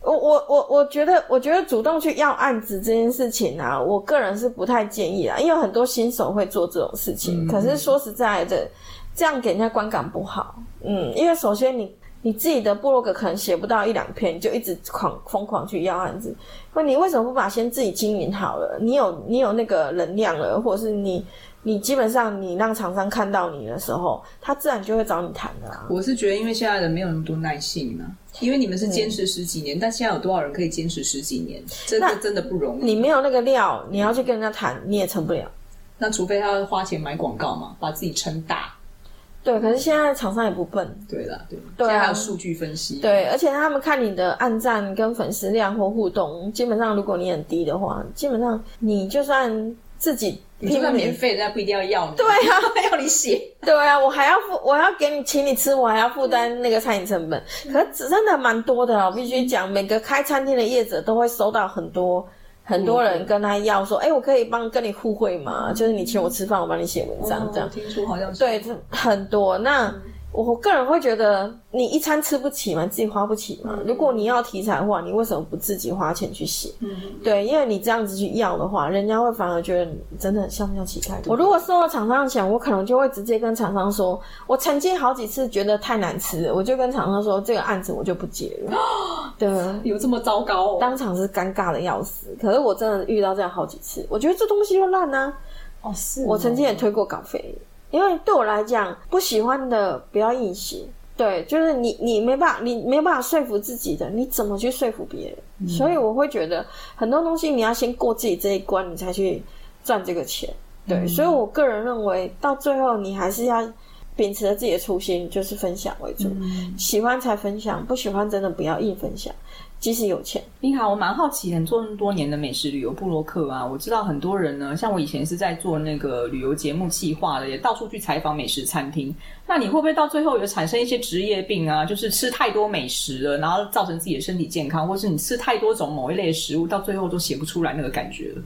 我我我我觉得，我觉得主动去要案子这件事情啊，我个人是不太建议啦，因为很多新手会做这种事情。嗯、可是说实在的，这样给人家观感不好。嗯，因为首先你你自己的部落格可能写不到一两篇，你就一直狂疯狂去要案子。那你为什么不把先自己经营好了？你有你有那个能量了，或者是你。你基本上，你让厂商看到你的时候，他自然就会找你谈的啊。我是觉得，因为现在人没有那么多耐性呢、啊。因为你们是坚持十几年、嗯，但现在有多少人可以坚持十几年？这个真的不容易。你没有那个料，你要去跟人家谈，你也成不了。那除非他要花钱买广告嘛，把自己撑大。对，可是现在厂商也不笨。对啦，对，对啊、现在还有数据分析。对，而且他们看你的按赞跟粉丝量或互动，基本上如果你很低的话，基本上你就算。自己你就算免费，人家不一定要要你。对啊，[LAUGHS] 要你写。对啊，我还要付，我还要给你请你吃，我还要负担那个餐饮成本。可是真的蛮多的啊，我必须讲，每个开餐厅的业者都会收到很多很多人跟他要说，哎、欸，我可以帮跟你互惠吗？就是你请我吃饭，我帮你写文章这样。听说好像是。对，很多那。我个人会觉得，你一餐吃不起嘛，自己花不起嘛。如果你要题材的话，你为什么不自己花钱去写？嗯，对，因为你这样子去要的话，人家会反而觉得你真的像不像乞丐？我如果收了厂商的钱，我可能就会直接跟厂商说，我曾经好几次觉得太难吃了，我就跟厂商说，这个案子我就不接了。[GASPS] 对，有这么糟糕哦？当场是尴尬的要死。可是我真的遇到这样好几次，我觉得这东西又烂啊。哦，是。我曾经也推过稿费。因为对我来讲，不喜欢的不要硬写。对，就是你，你没办法，你没办法说服自己的，你怎么去说服别人？嗯。所以我会觉得很多东西你要先过自己这一关，你才去赚这个钱。对，嗯。所以我个人认为，到最后你还是要秉持着自己的初心，就是分享为主。嗯。喜欢才分享，不喜欢真的不要硬分享。即使有钱，你好，我蛮好奇，很做那么多年的美食旅游部落客啊，我知道很多人呢，像我以前是在做那个旅游节目企划的，也到处去采访美食餐厅。那你会不会到最后有产生一些职业病啊？就是吃太多美食了，然后造成自己的身体健康，或是你吃太多种某一类的食物，到最后都写不出来那个感觉了？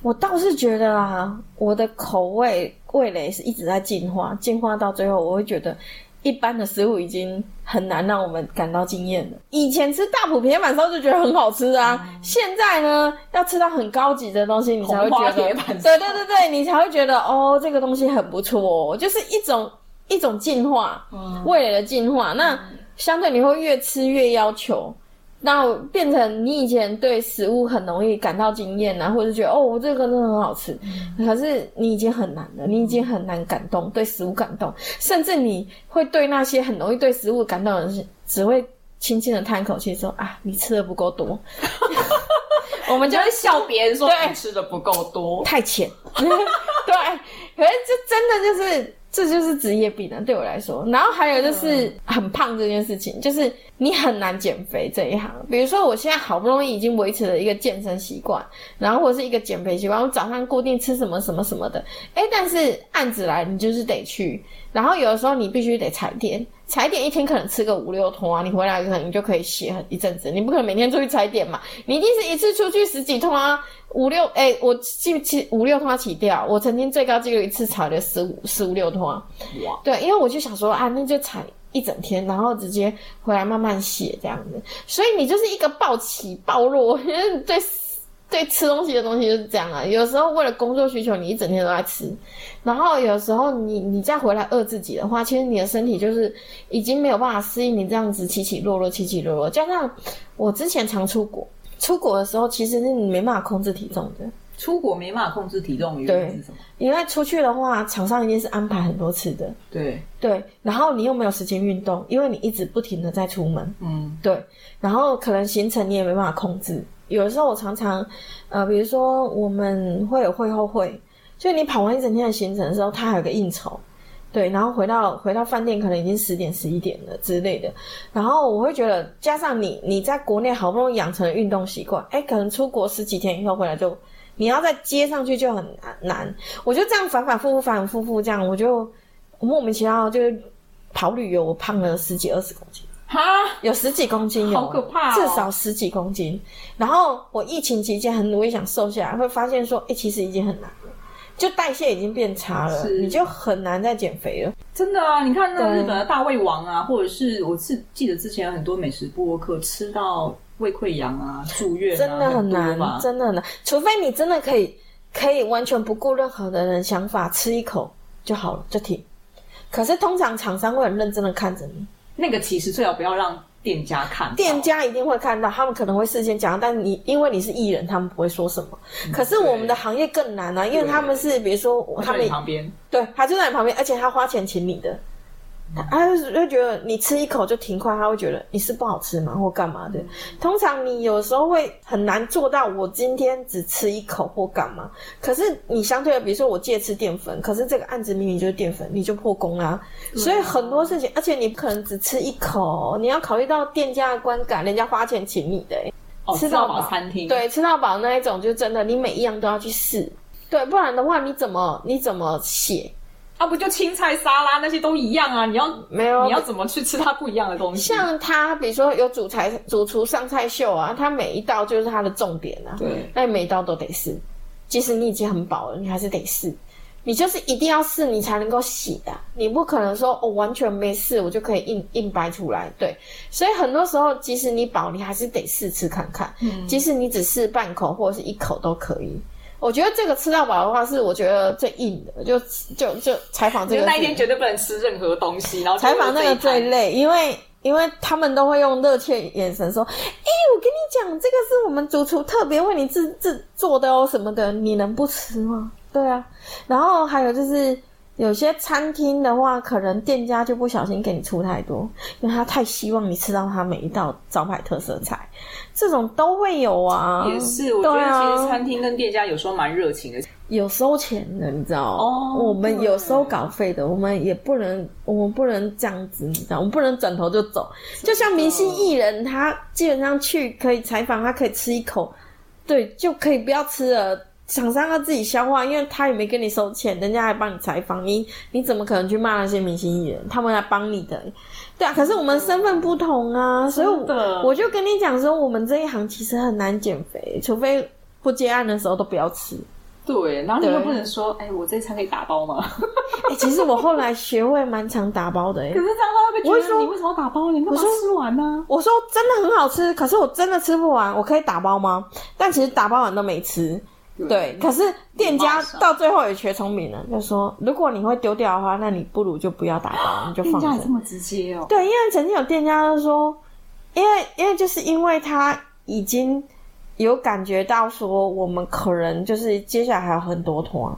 我倒是觉得啊，我的口味味蕾是一直在进化，进化到最后，我会觉得。一般的食物已经很难让我们感到惊艳了。以前吃大埔铁板烧就觉得很好吃啊，嗯、现在呢，要吃到很高级的东西，你才会觉得，对对对对，你才会觉得哦，这个东西很不错，哦，就是一种一种进化，味蕾的进化。那相对你会越吃越要求。那变成你以前对食物很容易感到惊艳啊，或者觉得哦，这个真的很好吃，嗯、可是你已经很难了，你已经很难感动，对食物感动，甚至你会对那些很容易对食物感动的人，只会轻轻的叹一口气说啊，你吃的不够多。[LAUGHS] [LAUGHS] 我们就会笑别人说你 [LAUGHS] 吃的不够多，太浅。对，可是这真的就是。这就是职业病了，对我来说。然后还有就是很胖这件事情，就是你很难减肥这一行。比如说，我现在好不容易已经维持了一个健身习惯，然后或是一个减肥习惯，我早上固定吃什么什么什么的。哎，但是案子来，你就是得去。然后有的时候你必须得踩点，踩点一天可能吃个五六通啊，你回来可能你就可以歇一阵子。你不可能每天出去踩点嘛，你一定是一次出去十几通啊。五六哎、欸，我记起五六通起掉。我曾经最高记录一次踩了十五十五六通。哇！对，因为我就想说啊，那就踩一整天，然后直接回来慢慢写这样子。所以你就是一个暴起暴落，[LAUGHS] 对对吃东西的东西就是这样啊。有时候为了工作需求，你一整天都在吃，然后有时候你你再回来饿自己的话，其实你的身体就是已经没有办法适应你这样子起起落落、起起落落。加上我之前常出国。出国的时候，其实是你没办法控制体重的。出国没办法控制体重，原因是什么？因为出去的话，厂商一定是安排很多次的。对对，然后你又没有时间运动，因为你一直不停的在出门。嗯，对。然后可能行程你也没办法控制。有的时候我常常，呃，比如说我们会有会后会，就你跑完一整天的行程的时候，他还有个应酬。对，然后回到回到饭店，可能已经十点十一点了之类的。然后我会觉得，加上你你在国内好不容易养成了运动习惯，诶可能出国十几天以后回来就，你要再接上去就很难难。我就这样反反复复反反复复这样，我就莫名其妙就是跑旅游，我胖了十几二十公斤，哈，有十几公斤有，好可怕哦，至少十几公斤。然后我疫情期间很努力想瘦下来，会发现说，诶其实已经很难。就代谢已经变差了，你就很难再减肥了。真的啊，你看那日本的大胃王啊，或者是我是记得之前有很多美食播客吃到胃溃疡啊，住院啊，真的很难，很真的很难。除非你真的可以可以完全不顾任何的人想法，吃一口就好了，就停。可是通常厂商会很认真的看着你，那个其实最好不要让。店家看，店家一定会看到，他们可能会事先讲，但你因为你是艺人，他们不会说什么。嗯、可是我们的行业更难啊，因为他们是比如说他们旁边，对，他就在你旁边，而且他花钱请你的。他就会觉得你吃一口就停快，他会觉得你是不好吃吗，或干嘛的？通常你有时候会很难做到，我今天只吃一口或干嘛。可是你相对的，比如说我戒吃淀粉，可是这个案子明明就是淀粉，你就破功啦。所以很多事情，而且你不可能只吃一口，你要考虑到店家的观感，人家花钱请你的，哦，吃到饱餐厅，对，吃到饱那一种就真的，你每一样都要去试，对，不然的话你怎么你怎么写？啊，不就青菜沙拉那些都一样啊？你要没有？你要怎么去吃它不一样的东西？像它，比如说有主菜主厨上菜秀啊，它每一道就是它的重点啊。对，那你每一道都得试，即使你已经很饱了，你还是得试。你就是一定要试，你才能够写啊！你不可能说我、哦、完全没试，我就可以硬硬掰出来。对，所以很多时候，即使你饱，你还是得试吃看看。嗯，即使你只试半口或者是一口都可以。我觉得这个吃到饱的话，是我觉得最硬的，就就就采访这个。那一天绝对不能吃任何东西，然后采访那个最累，因为因为他们都会用热切眼神说：“哎、欸，我跟你讲，这个是我们主厨特别为你制制做的哦，什么的，你能不吃吗？”对啊，然后还有就是。有些餐厅的话，可能店家就不小心给你出太多，因为他太希望你吃到他每一道招牌特色菜，这种都会有啊。也是，我觉得其实餐厅跟店家有时候蛮热情的，有收钱的，你知道？哦，我们有收稿费的，我们也不能，我们不能这样子，你知道？我们不能转头就走。就像明星艺人，他基本上去可以采访，他可以吃一口，对，就可以不要吃了。厂商要自己消化，因为他也没跟你收钱，人家还帮你采访，你你怎么可能去骂那些明星艺人？他们来帮你的，对啊。可是我们身份不同啊，所以我就跟你讲说，我们这一行其实很难减肥，除非不接案的时候都不要吃。对，然后你又不能说，哎、欸，我这一餐可以打包吗？[LAUGHS] 哎、欸，其实我后来学会蛮常打包的、欸，可是这样他会不会觉得你为什么要打包？你干嘛吃完呢？我说真的很好吃，可是我真的吃不完，我可以打包吗？但其实打包完都没吃。对，可是店家到最后也学聪明了，就说如果你会丢掉的话，那你不如就不要打包，你就放着。店家也这么直接哦？对，因为曾经有店家就说，因为因为就是因为他已经有感觉到说，我们可能就是接下来还有很多团，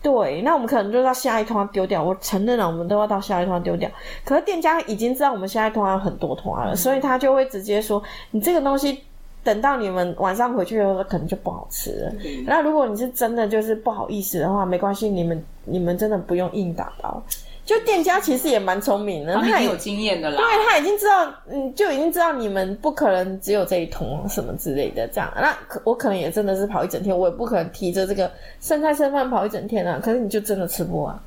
对，那我们可能就到下一团丢掉。我承认了，我们都要到下一团丢掉。可是店家已经知道我们下一团有很多团了，嗯，所以他就会直接说，你这个东西。等到你们晚上回去的时候，可能就不好吃了。那如果你是真的就是不好意思的话，没关系，你们你们真的不用硬打包。就店家其实也蛮聪明的，他已经有经验的啦。对，他已经知道，嗯，就已经知道你们不可能只有这一桶什么之类的这样。那可我可能也真的是跑一整天，我也不可能提着这个剩菜剩饭跑一整天啊。可是你就真的吃不完。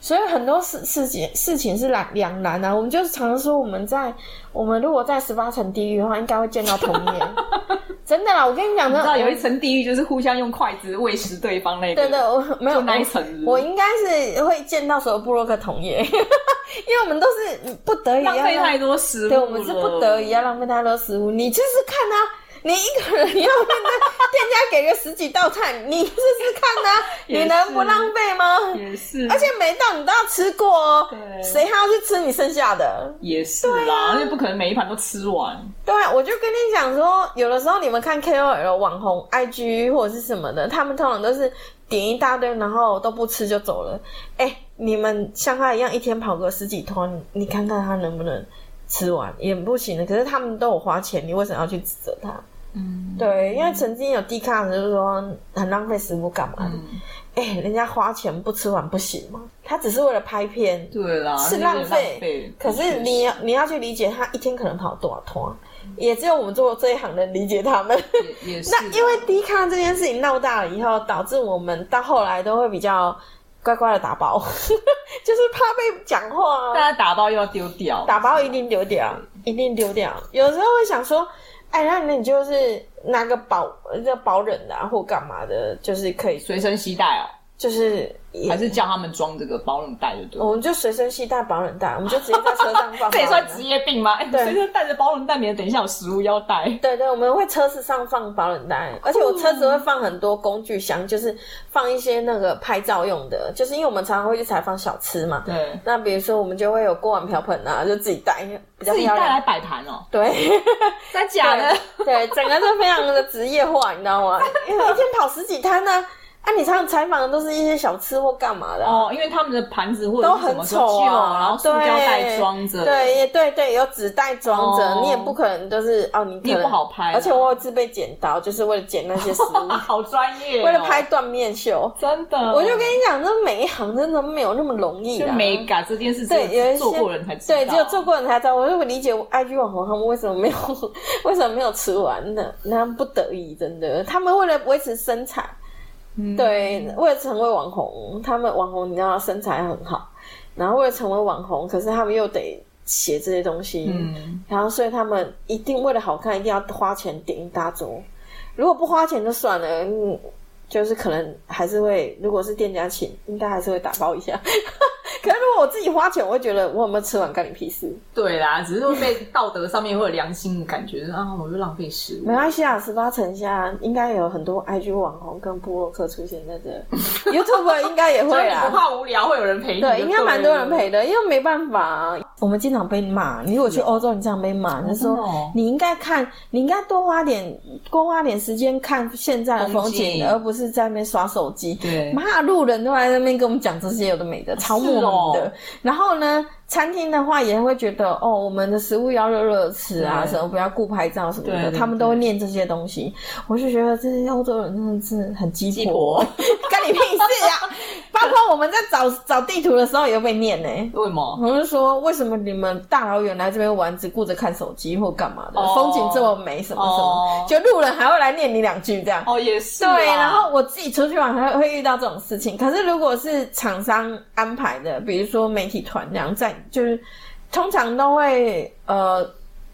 所以很多事事情事情是两两难啊，我们就是常说我们在我们如果在十八层地狱的话，应该会见到童年。[LAUGHS] 真的啦，我跟你讲，你知道有一层地狱就是互相用筷子喂食对方那个。对对，我没有那一层。我应该是会见到所有部落客同业，因为我们都是不得已要浪费太多食物。对，我们是不得已要浪费太多食物。你就是看啊。你一个人要面对店家给个十几道菜，你试试看呐、[LAUGHS] 啊，你能不浪费吗？也是，而且每道你都要吃过哦。对，谁还要去吃你剩下的？也是啊、不可能每一盘都吃完。对，我就跟你讲说，有的时候你们看 KOL 网红 IG 或者是什么的，他们通常都是点一大堆，然后都不吃就走了。哎、欸，你们像他一样，一天跑个十几团，你看看他能不能吃完，也不行的。可是他们都有花钱，你为什么要去指责他？嗯，对，因为曾经有低卡就是说很浪费食物干嘛的？哎、人家花钱不吃完不行吗？他只是为了拍片，对啦，是浪费。可是你要你要去理解他一天可能跑多少趟，嗯，也只有我们做这一行能理解他们。也，也 [LAUGHS] 是。那因为低卡这件事情闹大了以后，导致我们到后来都会比较乖乖的打包，[LAUGHS] 就是怕被讲话。大家打包又要丢掉，打包一定丢掉，一定丢掉。有时候会想说。哎，那那你就是拿个保叫保冷的啊，或干嘛的，就是可以随身携带哦。就是还是叫他们装这个保冷袋就对。我们就随身携带保冷袋，我们就直接在车上放。[LAUGHS] 这也算职业病吗？哎，随身带着保冷袋，免得等一下有食物要带。对对，我们会车子上放保冷袋，而且我车子会放很多工具箱，就是放一些那个拍照用的，就是因为我们常常会去采访小吃嘛。对。那比如说我们就会有锅碗瓢盆啊，就自己带，比较。自己带来摆盘哦。对。真假的？对，整个就非常的职业化，你知道吗？[LAUGHS] 因为一天跑十几摊呢。啊，你常常采访的都是一些小吃或干嘛的、啊、哦，因为他们的盘子或者都很丑啊，然后塑胶袋装着，对，也对对，有纸袋装着、哦，你也不可能都是哦，你你也不好拍，而且我有自备剪刀，就是为了剪那些食物，[LAUGHS] 好专业、哦，为了拍断面秀，真的，我就跟你讲，这每一行真的没有那么容易的，美感这件事，对，有一些做过人才知道，对，只有做过人才知道，我就会理解 IG 网红他们为什么没有，[LAUGHS] 为什么没有吃完呢？那不得已，真的，他们为了维持身材。对，为了成为网红，他们网红你知道身材很好，然后为了成为网红，可是他们又得写这些东西，嗯，然后所以他们一定为了好看，一定要花钱点一大桌，如果不花钱就算了。嗯就是可能还是会，如果是店家请，应该还是会打包一下。[LAUGHS] 可是如果我自己花钱，我会觉得我有没有吃完干你屁事？对啦，只是会被道德上面会有良心的感觉，啊，我就浪费食物。没关系啊，十八层下应该有很多 IG 网红跟部落客出现在这，[LAUGHS] YouTube 应该也会啊。[LAUGHS] 不怕无聊，会有人陪你。对，应该蛮多人陪的，因为没办法啊。我们经常被骂，你如果去欧洲，你经常被骂，就说你应该看，你应该多花点，多花点时间看现在的风景，而不是在那边刷手机。对，骂路人都在那边跟我们讲这些有的没的，超莫名的。然后呢？餐厅的话也会觉得哦，我们的食物要热热吃啊，什么不要顾拍照什么的，他们都会念这些东西。我就觉得这些欧洲人真的是很鸡婆，[LAUGHS] 干你屁事啊！包括我们在找找地图的时候也会被念呢。为什么？我就说，为什么你们大老远来这边玩，只顾着看手机或干嘛的？哦、风景这么美，什么什么、哦，就路人还会来念你两句这样。哦，也是。对，然后我自己出去玩还会遇到这种事情。可是如果是厂商安排的，比如说媒体团这样在。就是通常都会呃，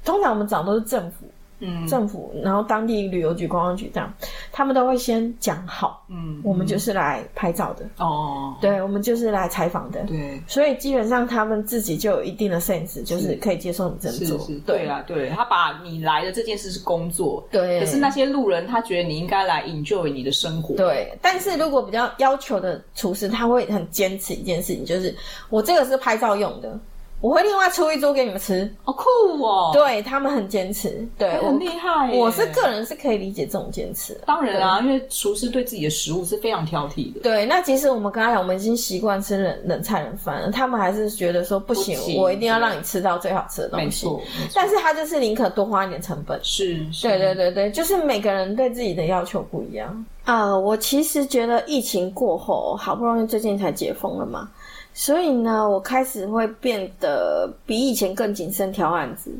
通常我们找都是政府嗯，政府，然后当地旅游局、观光局这样，他们都会先讲好，嗯，我们就是来拍照的。哦，对，我们就是来采访的，对，所以基本上他们自己就有一定的 sense，就是可以接受你这么做，对啊，对，他把你来的这件事是工作，对，可是那些路人他觉得你应该来 enjoy 你的生活，对，但是如果比较要求的厨师，他会很坚持一件事情，就是我这个是拍照用的。我会另外出一桌给你们吃，好酷哦！对，他们很坚持，对，很厉害。我是个人是可以理解这种坚持。当然啊，因为厨师对自己的食物是非常挑剔的。对，那其实我们刚才讲，我们已经习惯吃冷冷菜冷饭了，他们还是觉得说不行，我一定要让你吃到最好吃的东西。没错，但是他就是宁可多花一点成本。是，对对对对，就是每个人对自己的要求不一样啊。我其实觉得疫情过后，好不容易最近才解封了嘛。所以呢，我开始会变得比以前更谨慎挑案子，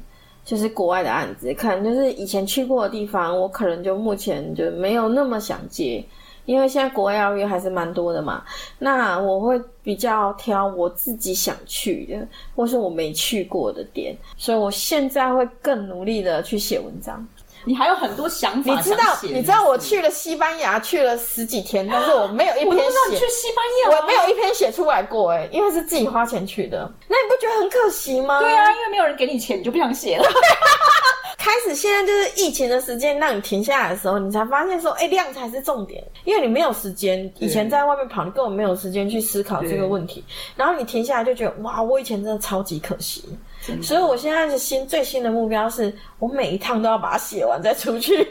就是国外的案子，可能就是以前去过的地方，我可能就目前就没有那么想接，因为现在国外邀约还是蛮多的嘛。那我会比较挑我自己想去的，或是我没去过的点，所以我现在会更努力的去写文章。你还有很多想法，你知道？你知道我去了西班牙，去了十几天，但是我没有一篇写。我知道你去西班牙，我没有一篇写出来过，哎，因为是自己花钱去的。那你不觉得很可惜吗？对啊，因为没有人给你钱，你就不想写了。[LAUGHS] 开始现在就是疫情的时间，让你停下来的时候，你才发现说，哎，量才是重点，因为你没有时间。以前在外面跑，你根本没有时间去思考这个问题。然后你停下来就觉得，哇，我以前真的超级可惜。所以，我现在是新最新的目标是，我每一趟都要把它写完再出去。[LAUGHS]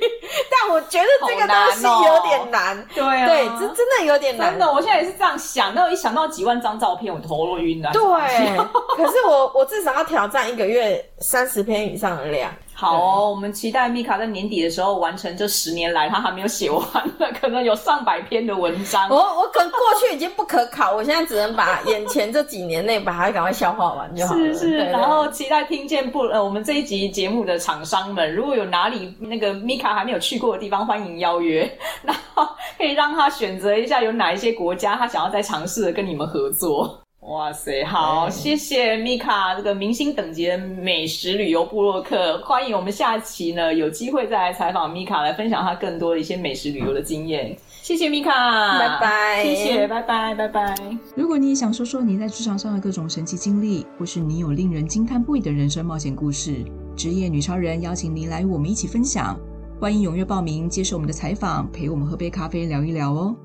但我觉得这个东西有点难。对啊，对，真真的有点难。真的，我现在也是这样想。那我一想到几万张照片，我头都晕了。对，[LAUGHS] 可是我我至少要挑战一个月三十篇以上的量。好哦，我们期待米卡在年底的时候完成这十年来他还没有写完的，可能有上百篇的文章。[LAUGHS] 我我可能过去已经不可考，我现在只能把眼前这几年内把它赶快消化完就好了。是是，然后期待听见不呃，我们这一集节目的厂商们，如果有哪里那个米卡还没有去过的地方，欢迎邀约，[LAUGHS] 然后可以让他选择一下有哪一些国家他想要再尝试的跟你们合作。哇塞，好，嗯、谢谢米卡这个明星等级的美食旅游部落客，欢迎我们下期呢有机会再来采访米卡，来分享他更多的一些美食旅游的经验。谢谢米卡，拜拜，谢谢，拜拜，拜拜。如果你也想说说你在职场上的各种神奇经历，或是你有令人惊叹不已的人生冒险故事，职业女超人邀请您来与我们一起分享，欢迎踊跃报名接受我们的采访，陪我们喝杯咖啡聊一聊哦。